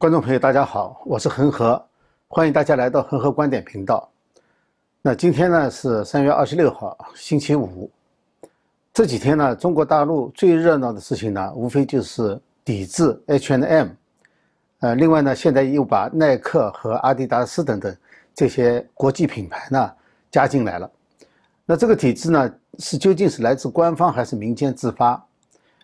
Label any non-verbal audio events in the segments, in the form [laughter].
观众朋友，大家好，我是恒河，欢迎大家来到恒河观点频道。那今天呢是三月二十六号，星期五。这几天呢，中国大陆最热闹的事情呢，无非就是抵制 H and M 呃，另外呢，现在又把耐克和阿迪达斯等等这些国际品牌呢加进来了。那这个抵制呢，是究竟是来自官方还是民间自发？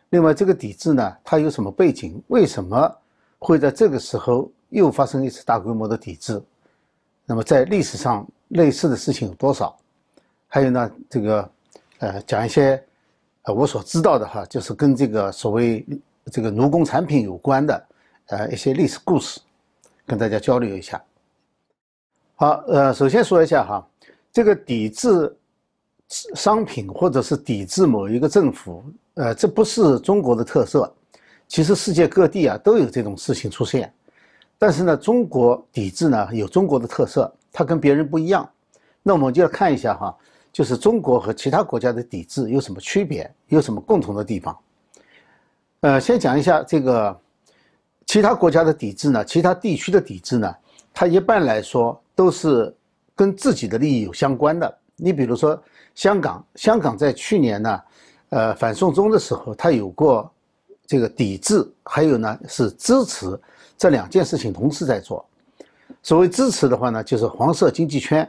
另外，这个抵制呢，它有什么背景？为什么会在这个时候又发生一次大规模的抵制？那么，在历史上类似的事情有多少？还有呢，这个呃，讲一些呃我所知道的哈，就是跟这个所谓这个奴工产品有关的呃一些历史故事，跟大家交流一下。好，呃，首先说一下哈，这个抵制。商品或者是抵制某一个政府，呃，这不是中国的特色，其实世界各地啊都有这种事情出现。但是呢，中国抵制呢有中国的特色，它跟别人不一样。那我们就要看一下哈，就是中国和其他国家的抵制有什么区别，有什么共同的地方。呃，先讲一下这个其他国家的抵制呢，其他地区的抵制呢，它一般来说都是跟自己的利益有相关的。你比如说。香港，香港在去年呢，呃，反送中的时候，它有过这个抵制，还有呢是支持，这两件事情同时在做。所谓支持的话呢，就是黄色经济圈，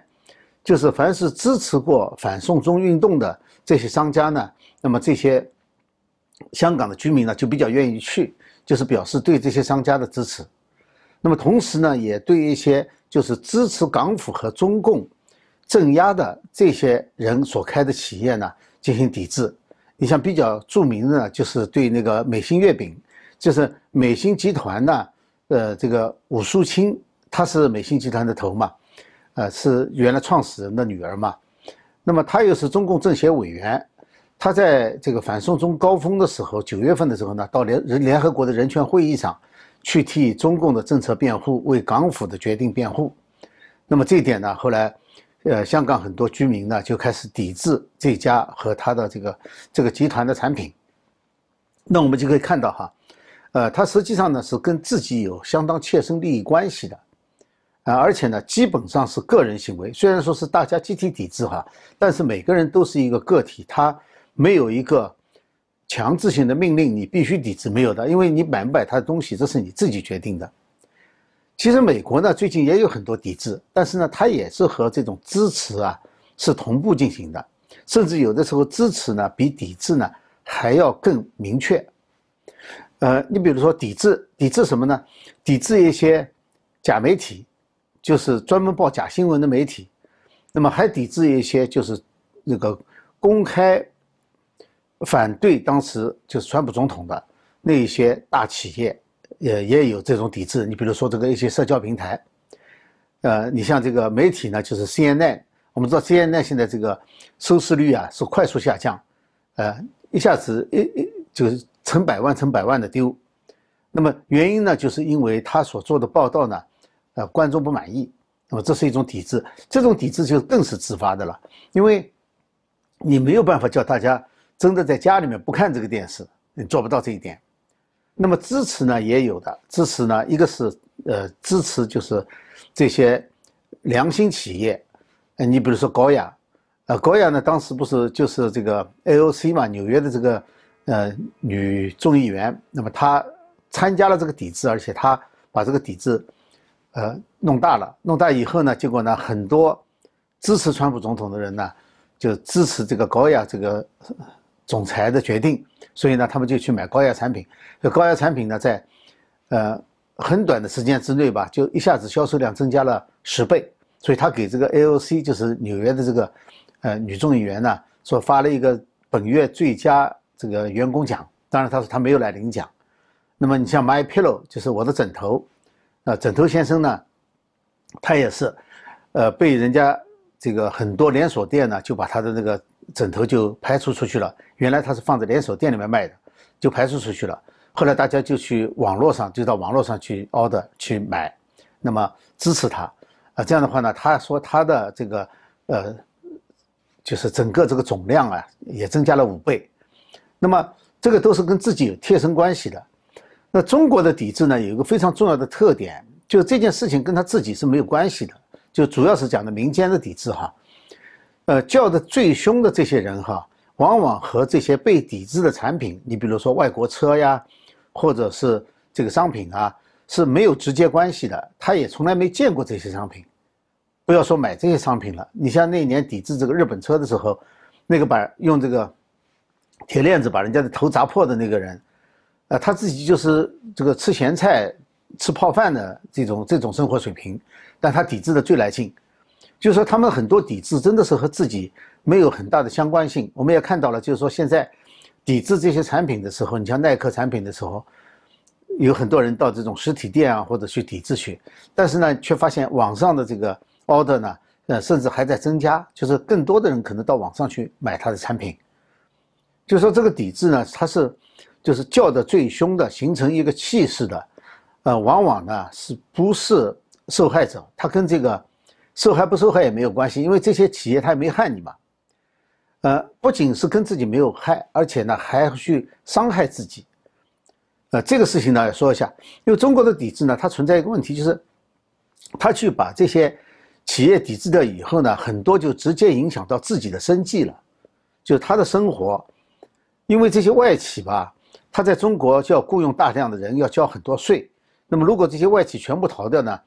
就是凡是支持过反送中运动的这些商家呢，那么这些香港的居民呢就比较愿意去，就是表示对这些商家的支持。那么同时呢，也对一些就是支持港府和中共。镇压的这些人所开的企业呢，进行抵制。你像比较著名的，就是对那个美心月饼，就是美心集团呢，呃，这个武淑清，她是美心集团的头嘛，呃，是原来创始人的女儿嘛。那么她又是中共政协委员，她在这个反送中高峰的时候，九月份的时候呢，到联人联合国的人权会议上，去替中共的政策辩护，为港府的决定辩护。那么这一点呢，后来。呃，香港很多居民呢就开始抵制这家和他的这个这个集团的产品。那我们就可以看到哈，呃，它实际上呢是跟自己有相当切身利益关系的，啊，而且呢基本上是个人行为。虽然说是大家集体抵制哈，但是每个人都是一个个体，他没有一个强制性的命令，你必须抵制没有的，因为你买不买他的东西，这是你自己决定的。其实美国呢最近也有很多抵制，但是呢它也是和这种支持啊是同步进行的，甚至有的时候支持呢比抵制呢还要更明确。呃，你比如说抵制，抵制什么呢？抵制一些假媒体，就是专门报假新闻的媒体，那么还抵制一些就是那个公开反对当时就是川普总统的那一些大企业。也也有这种抵制，你比如说这个一些社交平台，呃，你像这个媒体呢，就是 CNN，我们知道 CNN 现在这个收视率啊是快速下降，呃，一下子一一就是成百万成百万的丢，那么原因呢，就是因为他所做的报道呢，呃，观众不满意，那么这是一种抵制，这种抵制就更是自发的了，因为你没有办法叫大家真的在家里面不看这个电视，你做不到这一点。那么支持呢也有的支持呢，一个是呃支持就是这些良心企业，呃你比如说高雅，呃高雅呢当时不是就是这个 AOC 嘛，纽约的这个呃女众议员，那么她参加了这个抵制，而且她把这个抵制呃弄大了，弄大以后呢，结果呢很多支持川普总统的人呢就支持这个高雅这个。总裁的决定，所以呢，他们就去买高压产品。这高压产品呢，在呃很短的时间之内吧，就一下子销售量增加了十倍。所以他给这个 AOC，就是纽约的这个呃女众议员呢，说发了一个本月最佳这个员工奖。当然，他说他没有来领奖。那么你像 My Pillow，就是我的枕头，呃，枕头先生呢，他也是，呃，被人家这个很多连锁店呢，就把他的那个。枕头就排除出去了。原来它是放在连锁店里面卖的，就排除出去了。后来大家就去网络上，就到网络上去 order 去买，那么支持他。啊，这样的话呢，他说他的这个呃，就是整个这个总量啊，也增加了五倍。那么这个都是跟自己有贴身关系的。那中国的抵制呢，有一个非常重要的特点，就是这件事情跟他自己是没有关系的，就主要是讲的民间的抵制哈。呃，叫的最凶的这些人哈，往往和这些被抵制的产品，你比如说外国车呀，或者是这个商品啊，是没有直接关系的。他也从来没见过这些商品，不要说买这些商品了。你像那年抵制这个日本车的时候，那个把用这个铁链子把人家的头砸破的那个人。呃，他自己就是这个吃咸菜、吃泡饭的这种这种生活水平，但他抵制的最来劲，就是说他们很多抵制真的是和自己没有很大的相关性。我们也看到了，就是说现在抵制这些产品的时候，你像耐克产品的时候，有很多人到这种实体店啊或者去抵制去，但是呢，却发现网上的这个 order 呢，呃，甚至还在增加，就是更多的人可能到网上去买他的产品，就说这个抵制呢，它是。就是叫的最凶的，形成一个气势的，呃，往往呢是不是受害者？他跟这个受害不受害也没有关系，因为这些企业他也没害你嘛。呃，不仅是跟自己没有害，而且呢还去伤害自己。呃，这个事情呢要说一下，因为中国的抵制呢，它存在一个问题，就是他去把这些企业抵制掉以后呢，很多就直接影响到自己的生计了，就他的生活，因为这些外企吧。他在中国就要雇佣大量的人，要交很多税。那么，如果这些外企全部逃掉呢？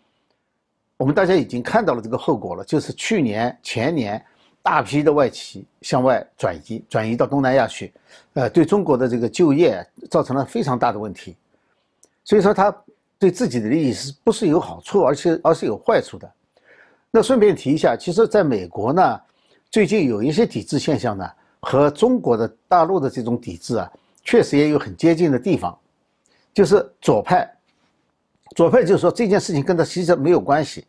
我们大家已经看到了这个后果了，就是去年、前年，大批的外企向外转移，转移到东南亚去，呃，对中国的这个就业造成了非常大的问题。所以说，他对自己的利益是不是有好处，而且而是有坏处的？那顺便提一下，其实在美国呢，最近有一些抵制现象呢，和中国的大陆的这种抵制啊。确实也有很接近的地方，就是左派，左派就是说这件事情跟他其实没有关系，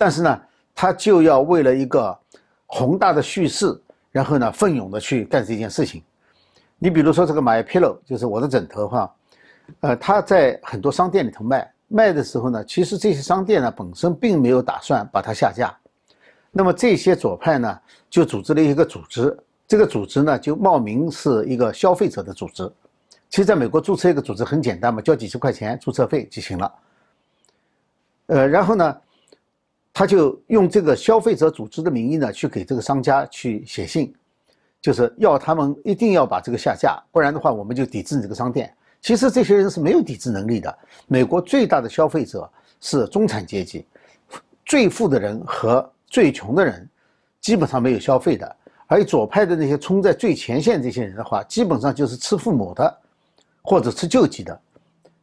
但是呢，他就要为了一个宏大的叙事，然后呢，奋勇的去干这件事情。你比如说这个 My Pillow，就是我的枕头哈，呃，他在很多商店里头卖，卖的时候呢，其实这些商店呢本身并没有打算把它下架，那么这些左派呢就组织了一个组织。这个组织呢，就冒名是一个消费者的组织。其实，在美国注册一个组织很简单嘛，交几十块钱注册费就行了。呃，然后呢，他就用这个消费者组织的名义呢，去给这个商家去写信，就是要他们一定要把这个下架，不然的话，我们就抵制你这个商店。其实这些人是没有抵制能力的。美国最大的消费者是中产阶级，最富的人和最穷的人基本上没有消费的。而左派的那些冲在最前线这些人的话，基本上就是吃父母的，或者吃救济的，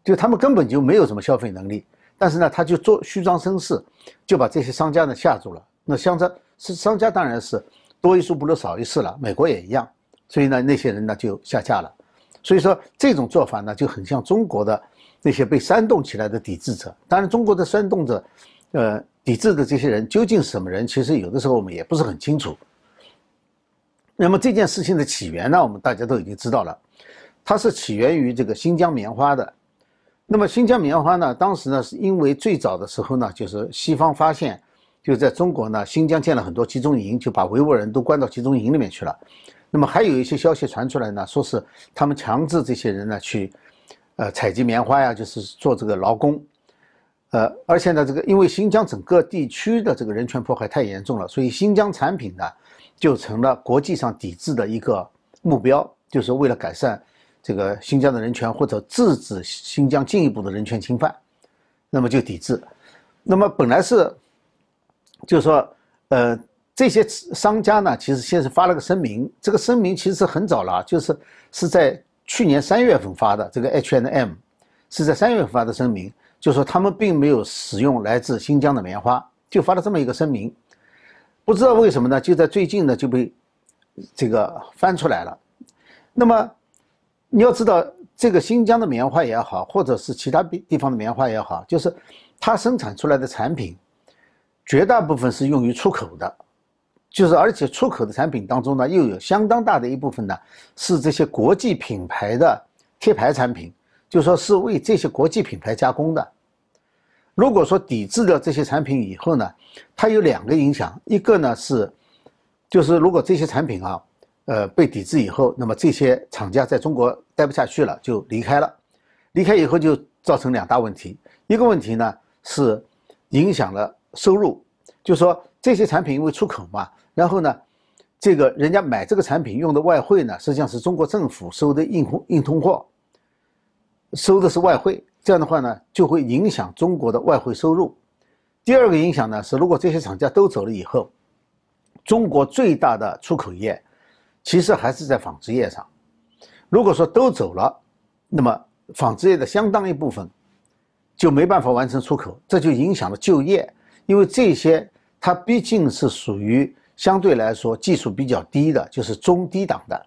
就他们根本就没有什么消费能力。但是呢，他就做虚张声势，就把这些商家呢吓住了。那商家是商家，当然是多一事不如少一事了。美国也一样，所以呢，那些人呢就下架了。所以说这种做法呢，就很像中国的那些被煽动起来的抵制者。当然，中国的煽动者，呃，抵制的这些人究竟是什么人，其实有的时候我们也不是很清楚。那么这件事情的起源呢，我们大家都已经知道了，它是起源于这个新疆棉花的。那么新疆棉花呢，当时呢是因为最早的时候呢，就是西方发现，就在中国呢新疆建了很多集中营，就把维吾尔人都关到集中营里面去了。那么还有一些消息传出来呢，说是他们强制这些人呢去，呃采集棉花呀，就是做这个劳工。呃，而且呢，这个因为新疆整个地区的这个人权迫害太严重了，所以新疆产品呢。就成了国际上抵制的一个目标，就是为了改善这个新疆的人权或者制止新疆进一步的人权侵犯，那么就抵制。那么本来是，就是说，呃，这些商家呢，其实先是发了个声明，这个声明其实很早了，就是是在去年三月份发的。这个 H and M 是在三月份发的声明，就说他们并没有使用来自新疆的棉花，就发了这么一个声明。不知道为什么呢？就在最近呢，就被这个翻出来了。那么你要知道，这个新疆的棉花也好，或者是其他地地方的棉花也好，就是它生产出来的产品，绝大部分是用于出口的。就是而且出口的产品当中呢，又有相当大的一部分呢，是这些国际品牌的贴牌产品，就说是为这些国际品牌加工的。如果说抵制了这些产品以后呢，它有两个影响，一个呢是，就是如果这些产品啊，呃被抵制以后，那么这些厂家在中国待不下去了，就离开了，离开以后就造成两大问题。一个问题呢是影响了收入，就说这些产品因为出口嘛，然后呢，这个人家买这个产品用的外汇呢，实际上是中国政府收的硬硬通货，收的是外汇，这样的话呢，就会影响中国的外汇收入。第二个影响呢是，如果这些厂家都走了以后，中国最大的出口业其实还是在纺织业上。如果说都走了，那么纺织业的相当一部分就没办法完成出口，这就影响了就业，因为这些它毕竟是属于相对来说技术比较低的，就是中低档的，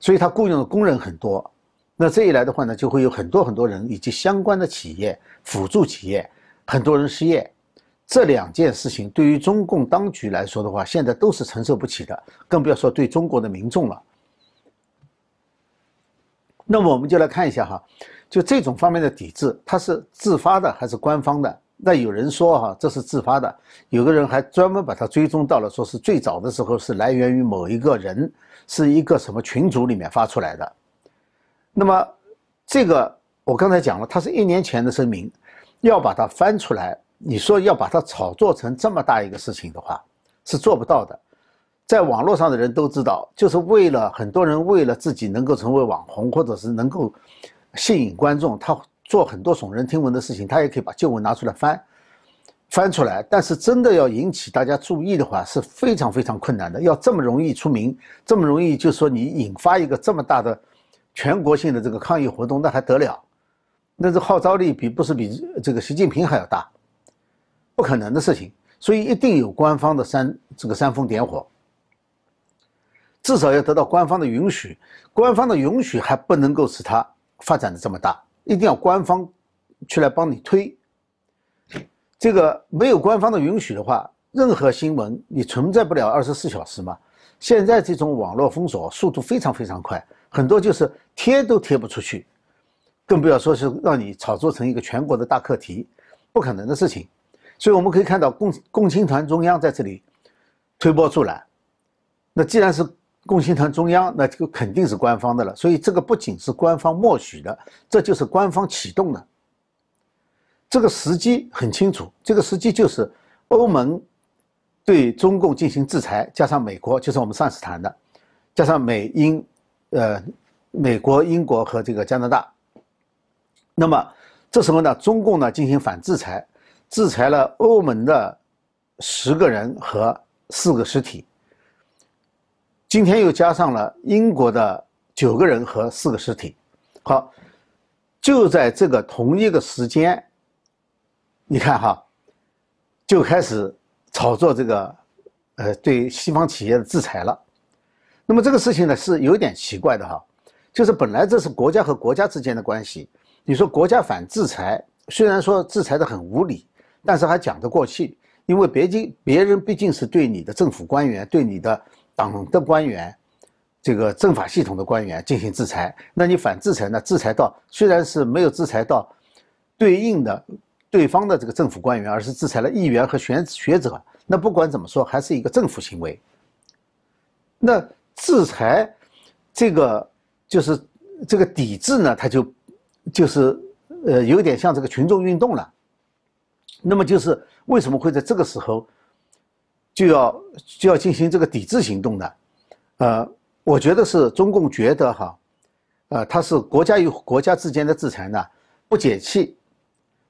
所以它雇佣的工人很多。那这一来的话呢，就会有很多很多人以及相关的企业、辅助企业，很多人失业。这两件事情对于中共当局来说的话，现在都是承受不起的，更不要说对中国的民众了。那么我们就来看一下哈，就这种方面的抵制，它是自发的还是官方的？那有人说哈，这是自发的，有个人还专门把它追踪到了，说是最早的时候是来源于某一个人，是一个什么群组里面发出来的。那么这个我刚才讲了，它是一年前的声明，要把它翻出来，你说要把它炒作成这么大一个事情的话，是做不到的。在网络上的人都知道，就是为了很多人为了自己能够成为网红，或者是能够吸引观众，他做很多耸人听闻的事情，他也可以把旧闻拿出来翻，翻出来。但是真的要引起大家注意的话，是非常非常困难的。要这么容易出名，这么容易，就说你引发一个这么大的全国性的这个抗议活动，那还得了？那这号召力比不是比这个习近平还要大？不可能的事情。所以一定有官方的煽这个煽风点火。至少要得到官方的允许，官方的允许还不能够使它发展的这么大，一定要官方去来帮你推。这个没有官方的允许的话，任何新闻你存在不了二十四小时嘛。现在这种网络封锁速度非常非常快，很多就是贴都贴不出去，更不要说是让你炒作成一个全国的大课题，不可能的事情。所以我们可以看到共共青团中央在这里推波助澜，那既然是。共青团中央，那这个肯定是官方的了，所以这个不仅是官方默许的，这就是官方启动的。这个时机很清楚，这个时机就是欧盟对中共进行制裁，加上美国，就是我们上次谈的，加上美英，呃，美国、英国和这个加拿大。那么这时候呢，中共呢进行反制裁，制裁了欧盟的十个人和四个实体。今天又加上了英国的九个人和四个尸体，好，就在这个同一个时间，你看哈，就开始炒作这个，呃，对西方企业的制裁了。那么这个事情呢是有点奇怪的哈，就是本来这是国家和国家之间的关系，你说国家反制裁，虽然说制裁的很无理，但是还讲得过去，因为别竟别人毕竟是对你的政府官员，对你的。党的官员，这个政法系统的官员进行制裁，那你反制裁呢？制裁到虽然是没有制裁到对应的对方的这个政府官员，而是制裁了议员和学学者。那不管怎么说，还是一个政府行为。那制裁这个就是这个抵制呢，它就就是呃有点像这个群众运动了。那么就是为什么会在这个时候？就要就要进行这个抵制行动呢，呃，我觉得是中共觉得哈，呃，他是国家与国家之间的制裁呢不解气，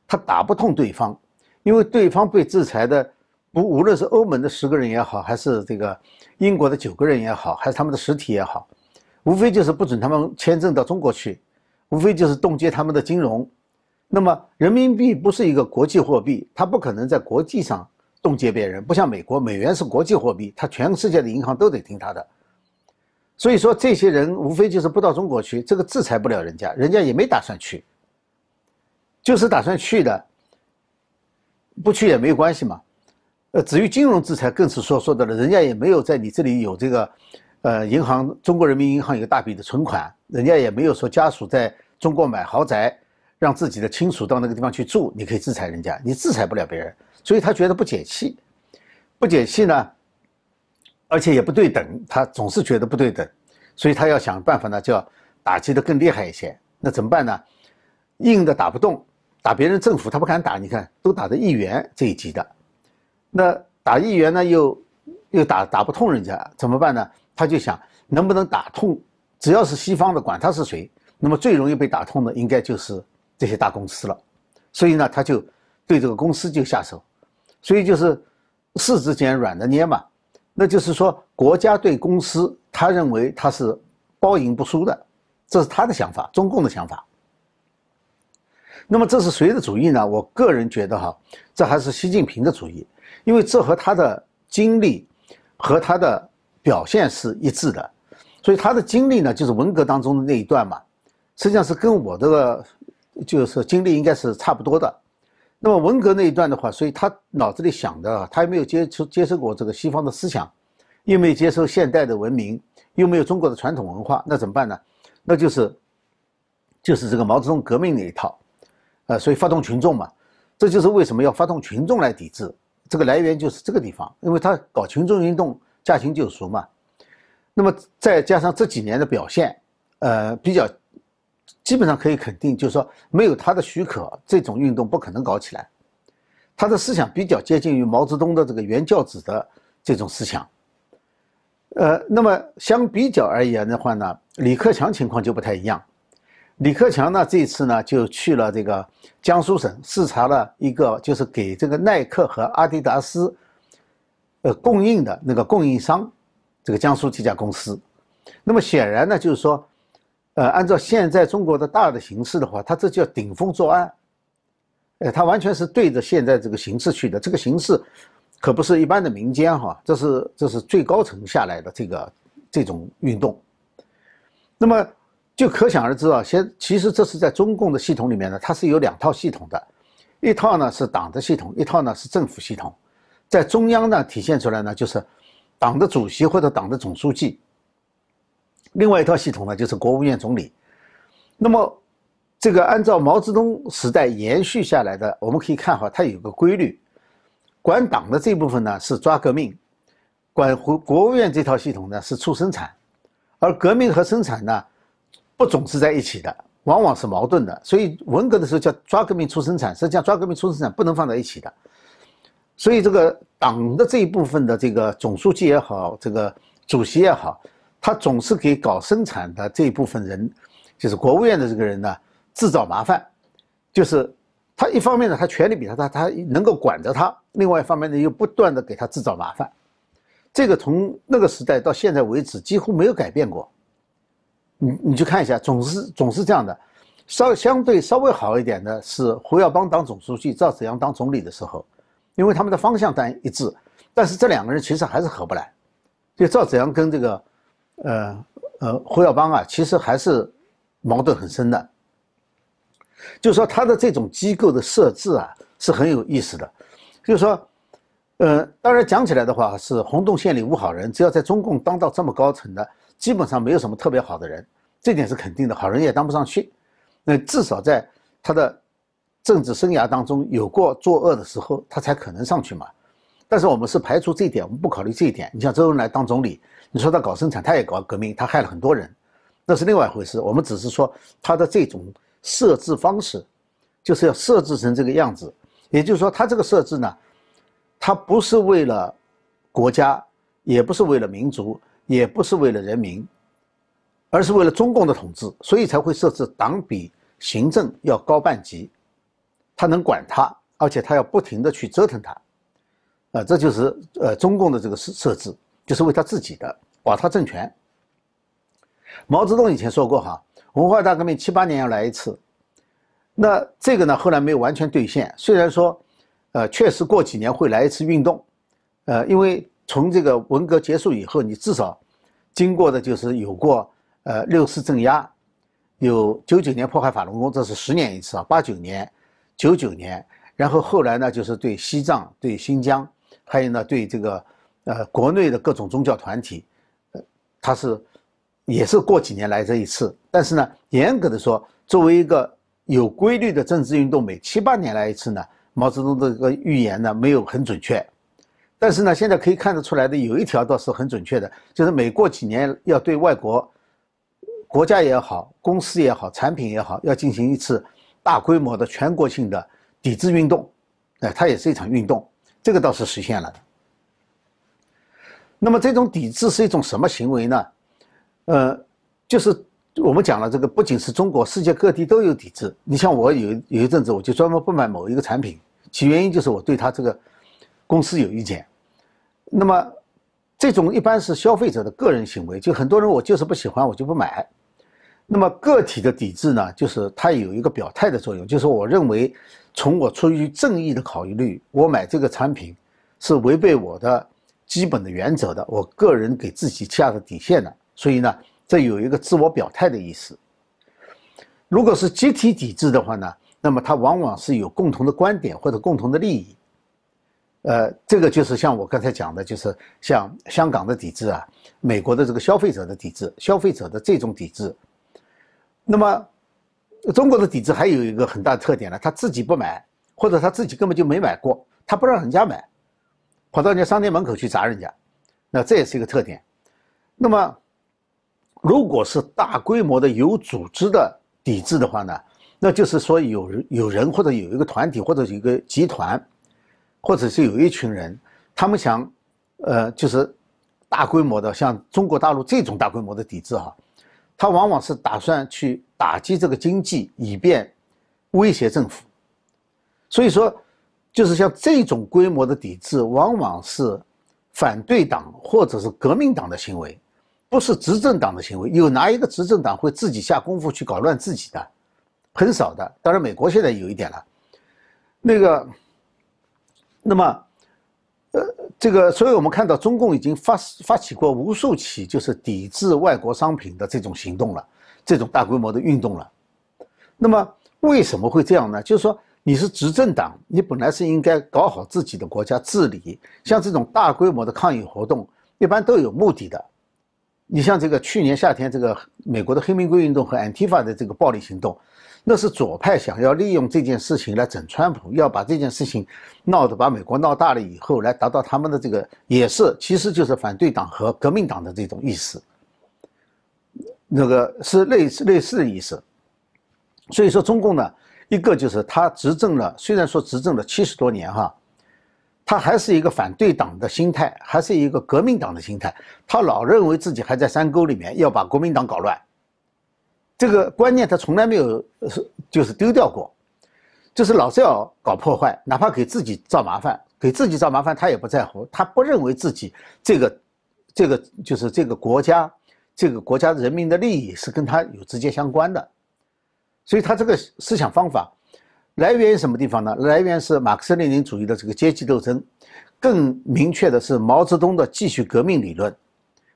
他打不痛对方，因为对方被制裁的不无论是欧盟的十个人也好，还是这个英国的九个人也好，还是他们的实体也好，无非就是不准他们签证到中国去，无非就是冻结他们的金融。那么人民币不是一个国际货币，它不可能在国际上。冻结别人不像美国，美元是国际货币，它全世界的银行都得听他的。所以说，这些人无非就是不到中国去，这个制裁不了人家，人家也没打算去，就是打算去的，不去也没有关系嘛。呃，至于金融制裁，更是说说的了，人家也没有在你这里有这个，呃，银行中国人民银行有大笔的存款，人家也没有说家属在中国买豪宅，让自己的亲属到那个地方去住，你可以制裁人家，你制裁不了别人。所以他觉得不解气，不解气呢，而且也不对等，他总是觉得不对等，所以他要想办法呢，就要打击的更厉害一些。那怎么办呢？硬的打不动，打别人政府他不敢打，你看都打的议员这一级的，那打议员呢又又打打不通人家怎么办呢？他就想能不能打通，只要是西方的，管他是谁，那么最容易被打通的应该就是这些大公司了，所以呢他就对这个公司就下手，所以就是柿子捡软的捏嘛，那就是说国家对公司，他认为他是包赢不输的，这是他的想法，中共的想法。那么这是谁的主意呢？我个人觉得哈，这还是习近平的主意，因为这和他的经历和他的表现是一致的，所以他的经历呢，就是文革当中的那一段嘛，实际上是跟我这个就是经历应该是差不多的。那么文革那一段的话，所以他脑子里想的，他又没有接触接受过这个西方的思想，又没有接受现代的文明，又没有中国的传统文化，那怎么办呢？那就是就是这个毛泽东革命那一套。呃，所以发动群众嘛，这就是为什么要发动群众来抵制。这个来源就是这个地方，因为他搞群众运动，驾轻就熟嘛。那么再加上这几年的表现，呃，比较基本上可以肯定，就是说没有他的许可，这种运动不可能搞起来。他的思想比较接近于毛泽东的这个原教旨的这种思想。呃，那么相比较而言的话呢，李克强情况就不太一样。李克强呢，这次呢就去了这个江苏省视察了一个，就是给这个耐克和阿迪达斯，呃供应的那个供应商，这个江苏这家公司。那么显然呢，就是说，呃，按照现在中国的大的形势的话，他这叫顶风作案，呃，他完全是对着现在这个形势去的。这个形势可不是一般的民间哈，这是这是最高层下来的这个这种运动。那么。就可想而知啊，现其实这是在中共的系统里面呢，它是有两套系统的，一套呢是党的系统，一套呢是政府系统。在中央呢体现出来呢就是党的主席或者党的总书记，另外一套系统呢就是国务院总理。那么这个按照毛泽东时代延续下来的，我们可以看哈，它有个规律，管党的这部分呢是抓革命，管国国务院这套系统呢是促生产，而革命和生产呢。不总是在一起的，往往是矛盾的。所以文革的时候叫抓革命促生产，实际上抓革命促生产不能放在一起的。所以这个党的这一部分的这个总书记也好，这个主席也好，他总是给搞生产的这一部分人，就是国务院的这个人呢，制造麻烦。就是他一方面呢，他权力比他大，他能够管着他；另外一方面呢，又不断的给他制造麻烦。这个从那个时代到现在为止几乎没有改变过。你你去看一下，总是总是这样的，稍相对稍微好一点的是胡耀邦当总书记，赵紫阳当总理的时候，因为他们的方向单一致，但是这两个人其实还是合不来，就赵紫阳跟这个，呃呃胡耀邦啊，其实还是矛盾很深的，就说他的这种机构的设置啊是很有意思的，就是说，呃，当然讲起来的话是洪洞县里无好人，只要在中共当到这么高层的。基本上没有什么特别好的人，这点是肯定的。好人也当不上去，那至少在他的政治生涯当中有过作恶的时候，他才可能上去嘛。但是我们是排除这一点，我们不考虑这一点。你像周恩来当总理，你说他搞生产，他也搞革命，他害了很多人，那是另外一回事。我们只是说他的这种设置方式，就是要设置成这个样子。也就是说，他这个设置呢，他不是为了国家，也不是为了民族。也不是为了人民，而是为了中共的统治，所以才会设置党比行政要高半级，他能管他，而且他要不停的去折腾他，啊，这就是呃中共的这个设设置，就是为他自己的保他政权。毛泽东以前说过哈，文化大革命七八年要来一次，那这个呢后来没有完全兑现，虽然说，呃，确实过几年会来一次运动，呃，因为。从这个文革结束以后，你至少经过的就是有过呃六四镇压，有九九年迫害法轮功，这是十年一次啊，八九年、九九年，然后后来呢就是对西藏、对新疆，还有呢对这个呃国内的各种宗教团体，呃，他是也是过几年来这一次，但是呢，严格的说，作为一个有规律的政治运动，每七八年来一次呢，毛泽东的这个预言呢没有很准确。但是呢，现在可以看得出来的有一条倒是很准确的，就是每过几年要对外国国家也好、公司也好、产品也好，要进行一次大规模的全国性的抵制运动，哎，它也是一场运动，这个倒是实现了。那么这种抵制是一种什么行为呢？呃，就是我们讲了，这个不仅是中国，世界各地都有抵制。你像我有有一阵子，我就专门不买某一个产品，其原因就是我对他这个公司有意见。那么这种一般是消费者的个人行为，就很多人我就是不喜欢，我就不买。那么个体的抵制呢，就是它有一个表态的作用，就是我认为从我出于正义的考虑，我买这个产品是违背我的基本的原则的，我个人给自己下的底线的，所以呢，这有一个自我表态的意思。如果是集体抵制的话呢，那么它往往是有共同的观点或者共同的利益。呃，这个就是像我刚才讲的，就是像香港的抵制啊，美国的这个消费者的抵制，消费者的这种抵制。那么，中国的抵制还有一个很大的特点呢，他自己不买，或者他自己根本就没买过，他不让人家买，跑到人家商店门口去砸人家，那这也是一个特点。那么，如果是大规模的有组织的抵制的话呢，那就是说有有人或者有一个团体或者一个集团，或者是有一群人，他们想，呃，就是大规模的像中国大陆这种大规模的抵制哈。他往往是打算去打击这个经济，以便威胁政府。所以说，就是像这种规模的抵制，往往是反对党或者是革命党的行为，不是执政党的行为。有哪一个执政党会自己下功夫去搞乱自己的？很少的。当然，美国现在有一点了。那个，那么。呃这个，所以我们看到中共已经发发起过无数起就是抵制外国商品的这种行动了，这种大规模的运动了。那么为什么会这样呢？就是说你是执政党，你本来是应该搞好自己的国家治理，像这种大规模的抗议活动，一般都有目的的。你像这个去年夏天这个美国的黑玫瑰运动和 Antifa 的这个暴力行动。那是左派想要利用这件事情来整川普，要把这件事情闹得把美国闹大了以后，来达到他们的这个也是，其实就是反对党和革命党的这种意思。那个是类似类似的意思。所以说，中共呢，一个就是他执政了，虽然说执政了七十多年哈，他还是一个反对党的心态，还是一个革命党的心态，他老认为自己还在山沟里面，要把国民党搞乱。这个观念他从来没有是就是丢掉过，就是老是要搞破坏，哪怕给自己造麻烦，给自己造麻烦他也不在乎，他不认为自己这个这个就是这个国家这个国家人民的利益是跟他有直接相关的，所以他这个思想方法来源于什么地方呢？来源是马克思列宁主义的这个阶级斗争，更明确的是毛泽东的继续革命理论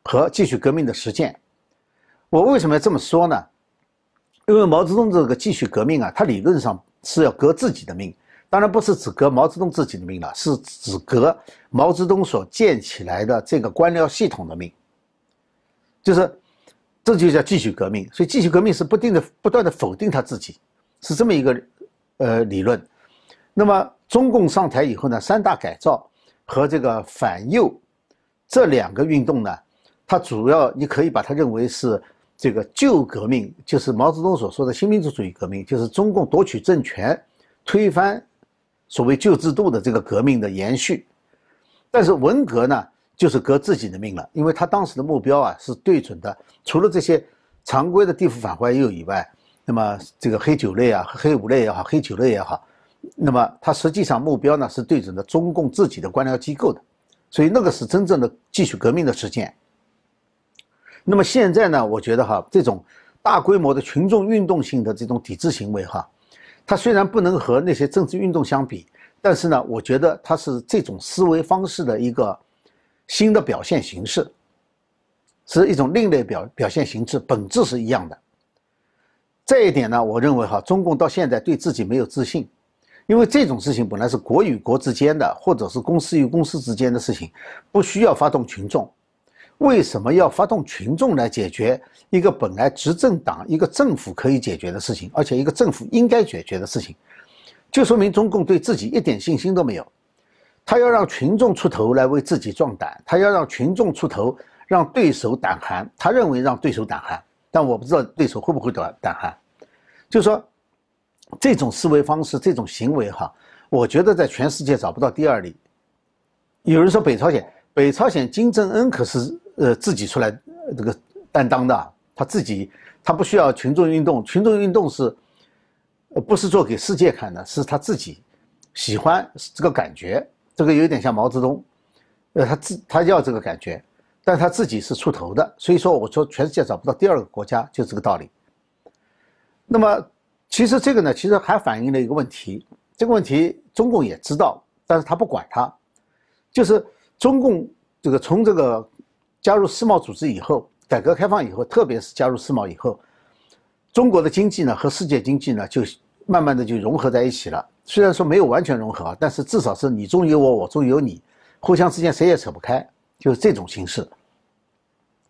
和继续革命的实践。我为什么要这么说呢？因为毛泽东这个继续革命啊，他理论上是要革自己的命，当然不是只革毛泽东自己的命了，是指革毛泽东所建起来的这个官僚系统的命，就是这就叫继续革命。所以继续革命是不定的、不断的否定他自己，是这么一个呃理论。那么中共上台以后呢，三大改造和这个反右这两个运动呢，它主要你可以把它认为是。这个旧革命就是毛泽东所说的新民主主义革命，就是中共夺取政权、推翻所谓旧制度的这个革命的延续。但是文革呢，就是革自己的命了，因为他当时的目标啊是对准的，除了这些常规的地府反坏右以外，那么这个黑九类啊、黑五类也好、黑九类也好，那么他实际上目标呢是对准的中共自己的官僚机构的，所以那个是真正的继续革命的实践。那么现在呢？我觉得哈，这种大规模的群众运动性的这种抵制行为哈，它虽然不能和那些政治运动相比，但是呢，我觉得它是这种思维方式的一个新的表现形式，是一种另类表表现形式，本质是一样的。这一点呢，我认为哈，中共到现在对自己没有自信，因为这种事情本来是国与国之间的，或者是公司与公司之间的事情，不需要发动群众。为什么要发动群众来解决一个本来执政党、一个政府可以解决的事情，而且一个政府应该解决的事情，就说明中共对自己一点信心都没有。他要让群众出头来为自己壮胆，他要让群众出头让对手胆寒。他认为让对手胆寒，但我不知道对手会不会胆胆寒。就说这种思维方式、这种行为哈，我觉得在全世界找不到第二例。有人说北朝鲜，北朝鲜金正恩可是呃自己出来这个担当的，他自己他不需要群众运动，群众运动是呃不是做给世界看的，是他自己喜欢这个感觉，这个有点像毛泽东，呃他自他要这个感觉，但他自己是出头的，所以说我说全世界找不到第二个国家，就这个道理。那么。其实这个呢，其实还反映了一个问题。这个问题中共也知道，但是他不管他。就是中共这个从这个加入世贸组织以后，改革开放以后，特别是加入世贸以后，中国的经济呢和世界经济呢就慢慢的就融合在一起了。虽然说没有完全融合，但是至少是你中有我，我中有你，互相之间谁也扯不开，就是这种形式。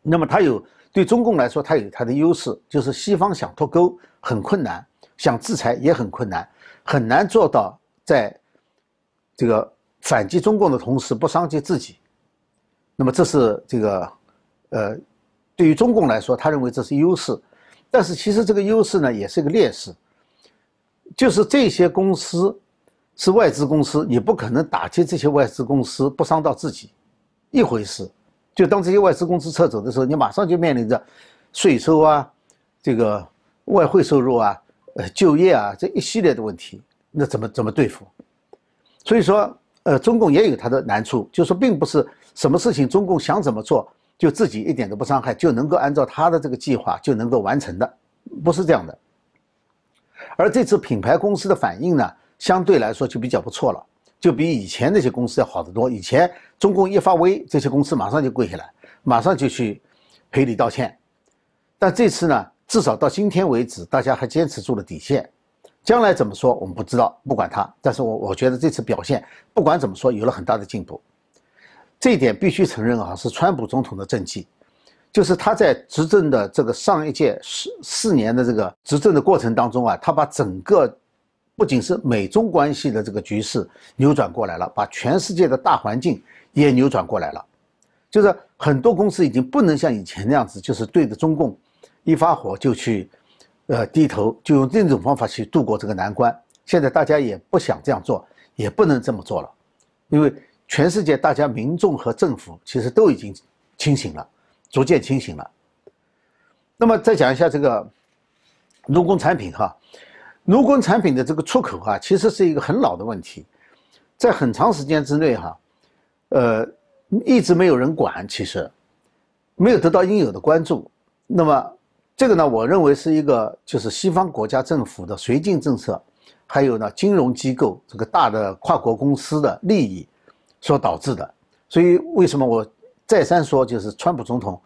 那么它有对中共来说，它有它的优势，就是西方想脱钩很困难。想制裁也很困难，很难做到在这个反击中共的同时不伤及自己。那么这是这个呃，对于中共来说，他认为这是优势，但是其实这个优势呢也是一个劣势，就是这些公司是外资公司，你不可能打击这些外资公司不伤到自己一回事。就当这些外资公司撤走的时候，你马上就面临着税收啊，这个外汇收入啊。呃，就业啊，这一系列的问题，那怎么怎么对付？所以说，呃，中共也有它的难处，就是说，并不是什么事情中共想怎么做，就自己一点都不伤害，就能够按照他的这个计划就能够完成的，不是这样的。而这次品牌公司的反应呢，相对来说就比较不错了，就比以前那些公司要好得多。以前中共一发威，这些公司马上就跪下来，马上就去赔礼道歉，但这次呢？至少到今天为止，大家还坚持住了底线。将来怎么说，我们不知道，不管他。但是我我觉得这次表现，不管怎么说，有了很大的进步。这一点必须承认啊，是川普总统的政绩，就是他在执政的这个上一届四四年的这个执政的过程当中啊，他把整个不仅是美中关系的这个局势扭转过来了，把全世界的大环境也扭转过来了。就是很多公司已经不能像以前那样子，就是对着中共。一发火就去，呃，低头，就用这种方法去度过这个难关。现在大家也不想这样做，也不能这么做了，因为全世界大家民众和政府其实都已经清醒了，逐渐清醒了。那么再讲一下这个农工产品哈，农工产品的这个出口啊，其实是一个很老的问题，在很长时间之内哈，呃，一直没有人管，其实没有得到应有的关注。那么。这个呢，我认为是一个就是西方国家政府的绥靖政策，还有呢金融机构这个大的跨国公司的利益所导致的。所以为什么我再三说，就是川普总统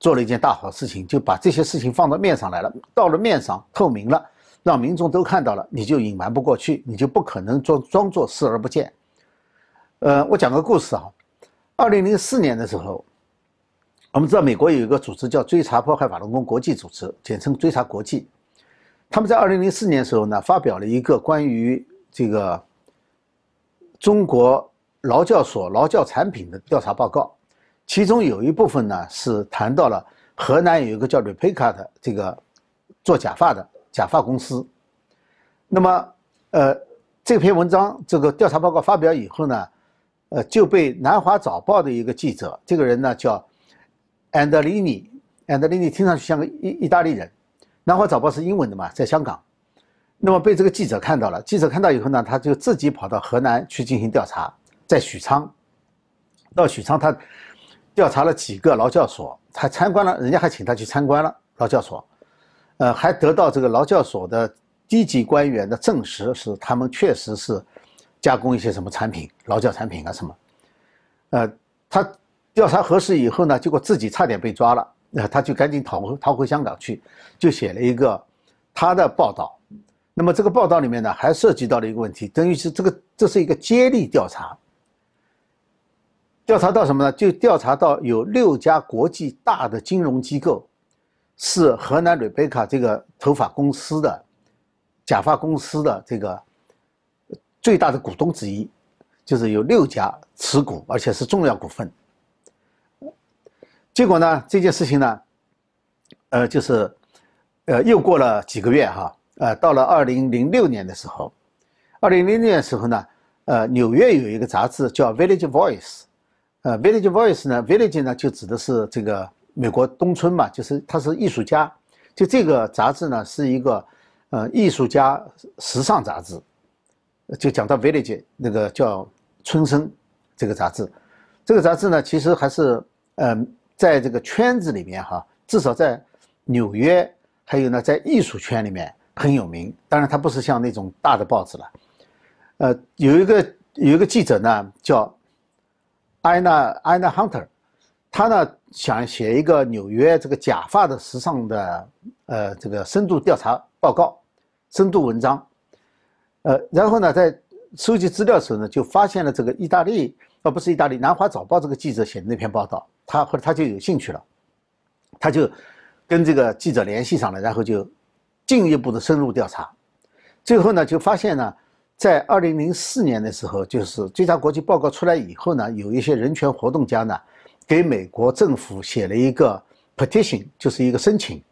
做了一件大好事情，就把这些事情放到面上来了，到了面上透明了，让民众都看到了，你就隐瞒不过去，你就不可能装装作视而不见。呃，我讲个故事啊，二零零四年的时候。我们知道，美国有一个组织叫追查迫害法轮功国际组织，简称追查国际。他们在二零零四年的时候呢，发表了一个关于这个中国劳教所劳教产品的调查报告，其中有一部分呢是谈到了河南有一个叫 Replica 的这个做假发的假发公司。那么，呃，这篇文章这个调查报告发表以后呢，呃，就被南华早报的一个记者，这个人呢叫。安德里尼，安德里尼听上去像个意意大利人。南华早报是英文的嘛，在香港。那么被这个记者看到了，记者看到以后呢，他就自己跑到河南去进行调查，在许昌。到许昌，他调查了几个劳教所，还参观了，人家还请他去参观了劳教所。呃，还得到这个劳教所的低级官员的证实，是他们确实是加工一些什么产品，劳教产品啊什么。呃，他。调查核实以后呢，结果自己差点被抓了，那 [laughs] 他就赶紧逃回逃回香港去，就写了一个他的报道。那么这个报道里面呢，还涉及到了一个问题，等于是这个这是一个接力调查。调查到什么呢？就调查到有六家国际大的金融机构是河南瑞贝卡这个头发公司的假发公司的这个最大的股东之一，就是有六家持股，而且是重要股份。结果呢？这件事情呢，呃，就是，呃，又过了几个月哈，呃，到了二零零六年的时候，二零零六年的时候呢，呃，纽约有一个杂志叫《Village Voice》，呃，《Village Voice》呢，Village 呢就指的是这个美国东村嘛，就是他是艺术家，就这个杂志呢是一个呃艺术家时尚杂志，就讲到 Village 那个叫春生这个杂志，这个杂志呢其实还是呃在这个圈子里面哈，至少在纽约还有呢在艺术圈里面。很有名，当然它不是像那种大的报纸了。呃，有一个有一个记者呢，叫安娜安娜 Hunter，他呢想写一个纽约这个假发的时尚的呃这个深度调查报告、深度文章。呃，然后呢，在收集资料的时候呢，就发现了这个意大利，而不是意大利《南华早报》这个记者写的那篇报道，他后来他就有兴趣了，他就跟这个记者联系上了，然后就。进一步的深入调查，最后呢，就发现呢，在二零零四年的时候，就是追查国际报告出来以后呢，有一些人权活动家呢，给美国政府写了一个 petition，就是一个申请，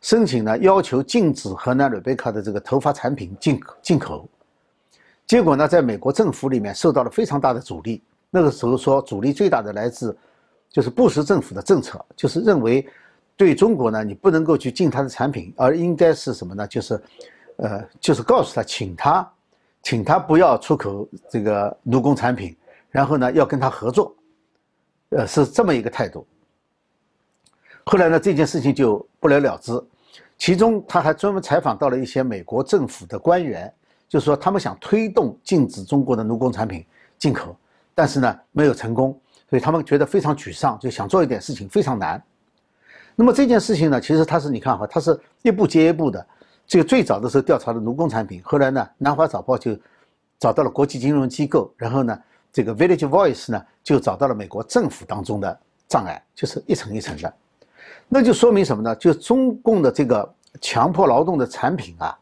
申请呢要求禁止河南瑞贝卡的这个头发产品进进口。结果呢，在美国政府里面受到了非常大的阻力。那个时候说，阻力最大的来自就是布什政府的政策，就是认为。对中国呢，你不能够去进他的产品，而应该是什么呢？就是，呃，就是告诉他，请他，请他不要出口这个奴工产品，然后呢，要跟他合作，呃，是这么一个态度。后来呢，这件事情就不了了之。其中他还专门采访到了一些美国政府的官员，就是说他们想推动禁止中国的奴工产品进口，但是呢，没有成功，所以他们觉得非常沮丧，就想做一点事情，非常难。那么这件事情呢，其实它是你看哈，它是一步接一步的。这个最早的时候调查的奴工产品，后来呢，《南华早报》就找到了国际金融机构，然后呢，这个《Village Voice》呢就找到了美国政府当中的障碍，就是一层一层的。那就说明什么呢？就中共的这个强迫劳动的产品啊，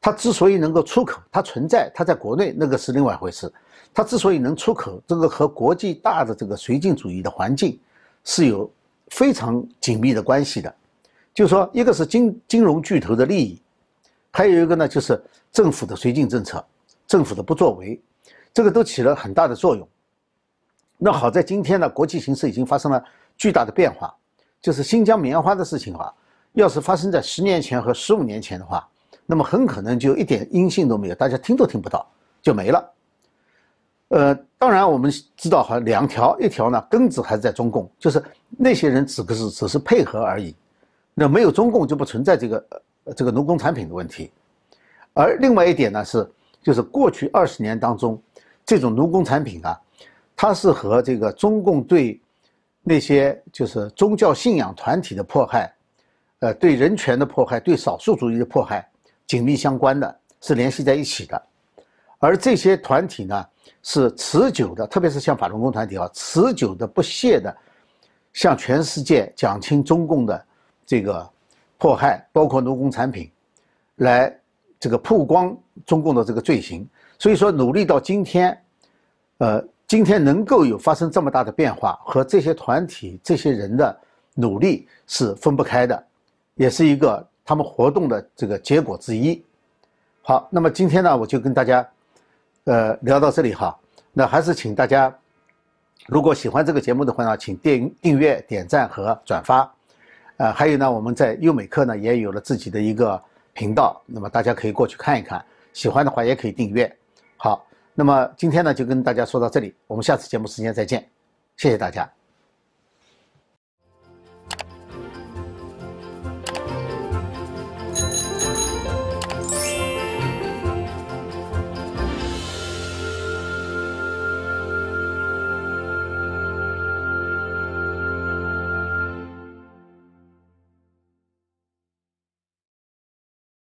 它之所以能够出口，它存在，它在国内那个是另外一回事。它之所以能出口，这个和国际大的这个绥靖主义的环境是有。非常紧密的关系的，就是说，一个是金金融巨头的利益，还有一个呢，就是政府的绥靖政策，政府的不作为，这个都起了很大的作用。那好在今天呢，国际形势已经发生了巨大的变化，就是新疆棉花的事情啊，要是发生在十年前和十五年前的话，那么很可能就一点音信都没有，大家听都听不到，就没了。呃，当然我们知道哈，两条，一条呢根子还是在中共，就是那些人只是只是配合而已，那没有中共就不存在这个这个农工产品的问题，而另外一点呢是，就是过去二十年当中，这种农工产品啊，它是和这个中共对那些就是宗教信仰团体的迫害，呃，对人权的迫害，对少数主义的迫害紧密相关的，是联系在一起的，而这些团体呢。是持久的，特别是像法轮功团体啊，持久的不懈的向全世界讲清中共的这个迫害，包括奴工产品，来这个曝光中共的这个罪行。所以说，努力到今天，呃，今天能够有发生这么大的变化，和这些团体、这些人的努力是分不开的，也是一个他们活动的这个结果之一。好，那么今天呢，我就跟大家。呃，聊到这里哈，那还是请大家，如果喜欢这个节目的话呢，请订订阅、点赞和转发。呃，还有呢，我们在优美课呢也有了自己的一个频道，那么大家可以过去看一看，喜欢的话也可以订阅。好，那么今天呢就跟大家说到这里，我们下次节目时间再见，谢谢大家。